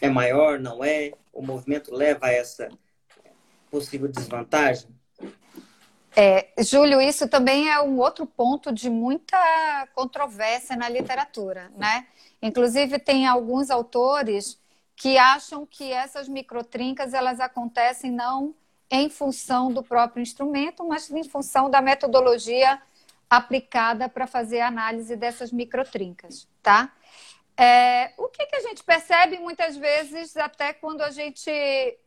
é maior, não é? o movimento leva a essa possível desvantagem? É, Júlio, isso também é um outro ponto de muita controvérsia na literatura, né? Inclusive tem alguns autores que acham que essas microtrincas elas acontecem não em função do próprio instrumento, mas em função da metodologia aplicada para fazer a análise dessas microtrincas, tá? É, o que, que a gente percebe muitas vezes até quando a gente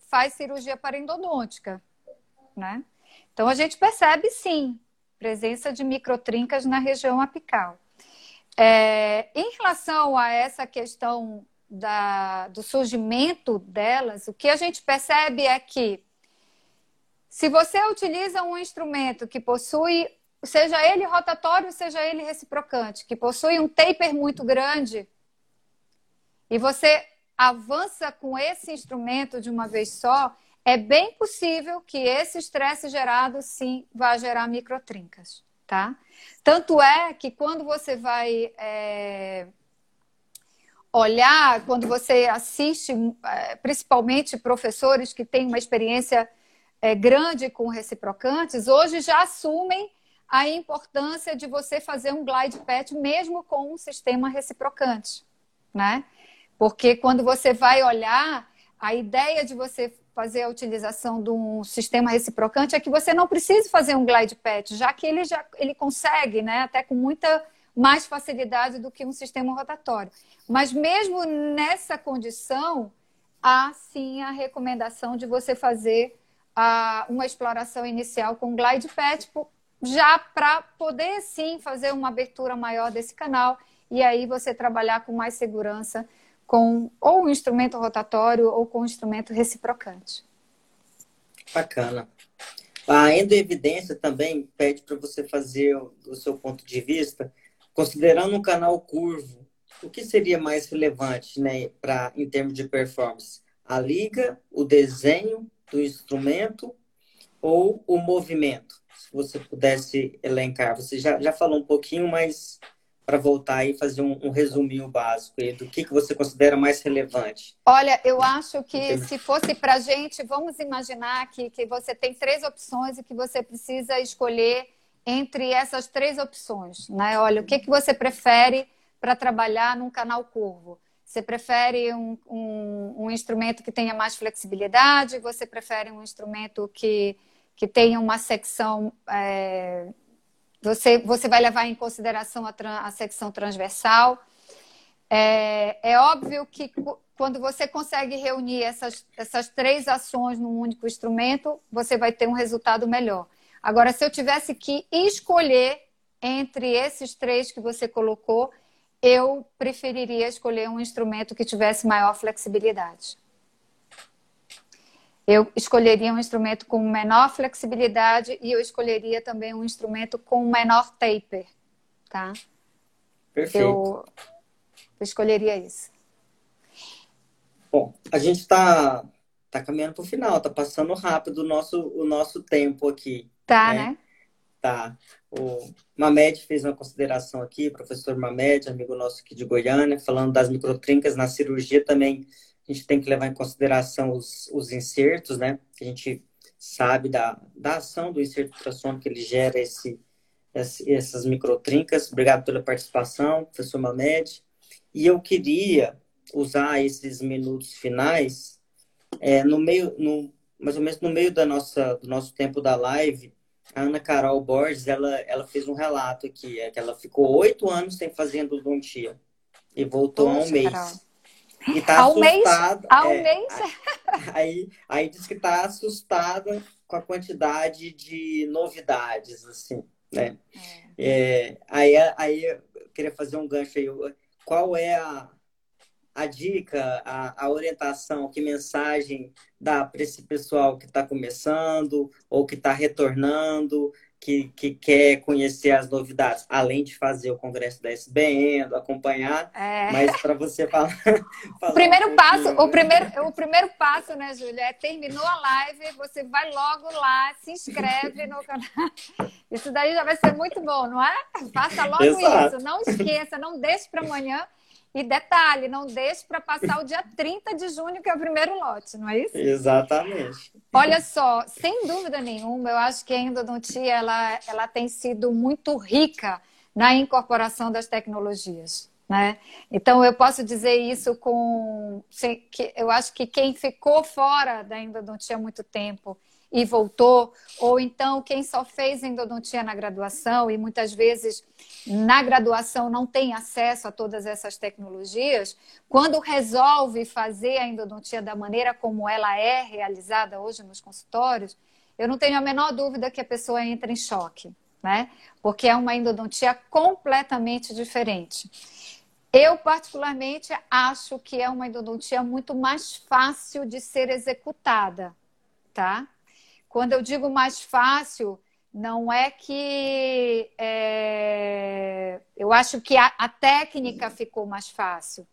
faz cirurgia parendodôntica, né? Então a gente percebe sim presença de microtrincas na região apical. É, em relação a essa questão da, do surgimento delas, o que a gente percebe é que se você utiliza um instrumento que possui, seja ele rotatório, seja ele reciprocante, que possui um taper muito grande, e você avança com esse instrumento de uma vez só, é bem possível que esse estresse gerado sim vá gerar microtrincas, tá? Tanto é que quando você vai é, olhar, quando você assiste, é, principalmente professores que têm uma experiência é, grande com reciprocantes, hoje já assumem a importância de você fazer um glide path mesmo com um sistema reciprocante, né? Porque quando você vai olhar, a ideia de você fazer a utilização de um sistema reciprocante é que você não precise fazer um glide path, já que ele já ele consegue, né, até com muita mais facilidade do que um sistema rotatório. Mas mesmo nessa condição, há sim a recomendação de você fazer a, uma exploração inicial com glide path, já para poder sim fazer uma abertura maior desse canal e aí você trabalhar com mais segurança com ou um instrumento rotatório ou com um instrumento reciprocante. Bacana. A endoevidência também pede para você fazer o seu ponto de vista, considerando um canal curvo, o que seria mais relevante né, pra, em termos de performance? A liga, o desenho do instrumento ou o movimento? Se você pudesse elencar, você já, já falou um pouquinho, mas para voltar e fazer um, um resuminho básico do que, que você considera mais relevante? Olha, eu acho que se fosse para a gente, vamos imaginar que, que você tem três opções e que você precisa escolher entre essas três opções. Né? Olha, o que, que você prefere para trabalhar num canal curvo? Você prefere um, um, um, instrumento que tenha mais flexibilidade? Você prefere um instrumento que, que tenha uma secção é, você, você vai levar em consideração a, a secção transversal. É, é, óbvio que quando você consegue reunir essas, essas três ações num único instrumento, você vai ter um resultado melhor. Agora, se eu tivesse que escolher entre esses três que você colocou, eu preferiria escolher um instrumento que tivesse maior flexibilidade eu escolheria um instrumento com menor flexibilidade e eu escolheria também um instrumento com menor taper, tá? Perfeito. Eu, eu escolheria isso. Bom, a gente está tá caminhando para o final, tá passando rápido o nosso, o nosso tempo aqui. Tá, né? né? Tá. O Mamed fez uma consideração aqui, professor Mamed, amigo nosso aqui de Goiânia, falando das microtrincas na cirurgia também a gente tem que levar em consideração os, os insertos, né? A gente sabe da, da ação do inserto ultrassônico, ele gera esse, esse, essas microtrincas. Obrigado pela participação, professor Mamed. E eu queria usar esses minutos finais, é, no meio, no, mais ou menos no meio da nossa, do nosso tempo da live, a Ana Carol Borges, ela, ela fez um relato aqui, é que ela ficou oito anos sem fazer endodontia e voltou Poxa, há um mês. Carol. E tá ao assustada. Mês? Ao é, mês? Aí, aí diz que tá assustada com a quantidade de novidades, assim, né? É. É, aí, aí eu queria fazer um gancho aí. Qual é a, a dica, a, a orientação, que mensagem dá para esse pessoal que está começando ou que está retornando, que, que quer conhecer as novidades, além de fazer o congresso da SBN, acompanhar, é. mas para você (laughs) falar. falar primeiro um passo, o primeiro, o primeiro passo, né, Júlia, é terminou a live, você vai logo lá, se inscreve no canal. Isso daí já vai ser muito bom, não é? Faça logo Exato. isso, não esqueça, não deixe para amanhã. E detalhe, não deixe para passar o dia 30 de junho, que é o primeiro lote, não é isso? Exatamente. Olha só, sem dúvida nenhuma, eu acho que a endodontia ela, ela tem sido muito rica na incorporação das tecnologias. Né? Então, eu posso dizer isso com. Eu acho que quem ficou fora da endodontia há muito tempo e voltou, ou então quem só fez endodontia na graduação e muitas vezes na graduação não tem acesso a todas essas tecnologias, quando resolve fazer a endodontia da maneira como ela é realizada hoje nos consultórios, eu não tenho a menor dúvida que a pessoa entra em choque, né? Porque é uma endodontia completamente diferente. Eu, particularmente, acho que é uma endodontia muito mais fácil de ser executada, tá? Quando eu digo mais fácil, não é que é, eu acho que a, a, técnica ficou mais fácil.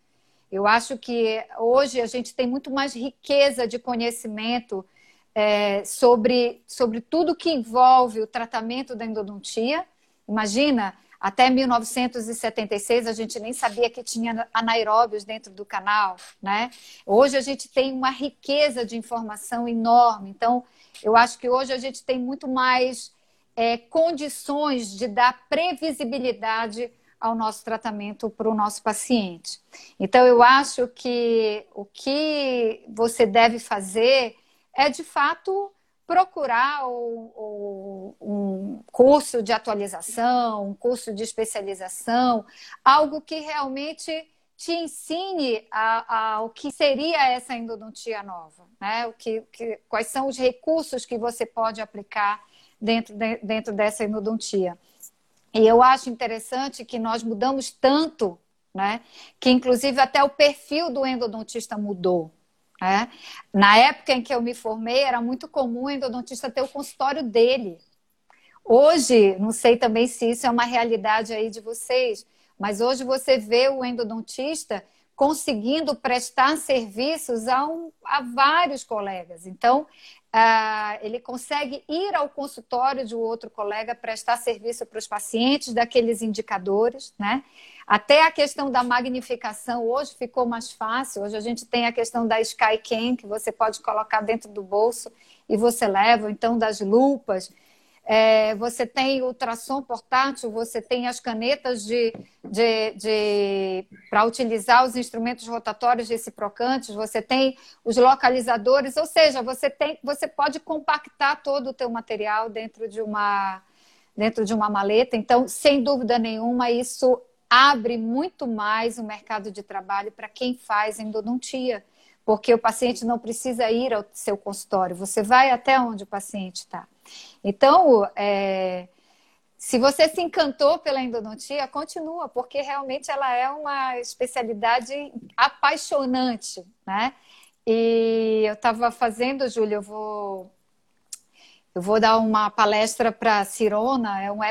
Eu acho que hoje a gente tem muito mais riqueza de conhecimento é, sobre, sobre tudo que envolve o tratamento da endodontia. Imagina, até 1976 a gente nem sabia que tinha anaeróbios dentro do canal, né? Hoje a gente tem uma riqueza de informação enorme. Então, eu acho que hoje a gente tem muito mais é, condições de dar previsibilidade ao nosso tratamento para o nosso paciente. Então, eu acho que o que você deve fazer é, de fato, procurar o, um curso de atualização, um curso de especialização, algo que realmente te ensine a, a, o que seria essa endodontia nova, né? O que, que, quais são os recursos que você pode aplicar dentro, de, dentro dessa endodontia. E eu acho interessante que nós mudamos tanto, né? Que inclusive até o perfil do endodontista mudou. Né? Na época em que eu me formei, era muito comum o endodontista ter o consultório dele. Hoje, não sei também se isso é uma realidade aí de vocês, mas hoje você vê o endodontista conseguindo prestar serviços a, um, a vários colegas. Então, uh, ele consegue ir ao consultório de outro colega prestar serviço para os pacientes daqueles indicadores, né? Até a questão da magnificação hoje ficou mais fácil. Hoje a gente tem a questão da SkyCam, que você pode colocar dentro do bolso e você leva, então das lupas. É, você tem ultrassom portátil, você tem as canetas de, de, de para utilizar os instrumentos rotatórios reciprocantes, você tem os localizadores, ou seja, você, tem, você pode compactar todo o teu material dentro de uma dentro de uma maleta. Então, sem dúvida nenhuma, isso abre muito mais o mercado de trabalho para quem faz endodontia, porque o paciente não precisa ir ao seu consultório, você vai até onde o paciente está. Então, é, se você se encantou pela endodontia, continua, porque realmente ela é uma especialidade apaixonante, né? E eu estava fazendo, Júlia, eu vou, eu vou dar uma palestra para a Cirona, é um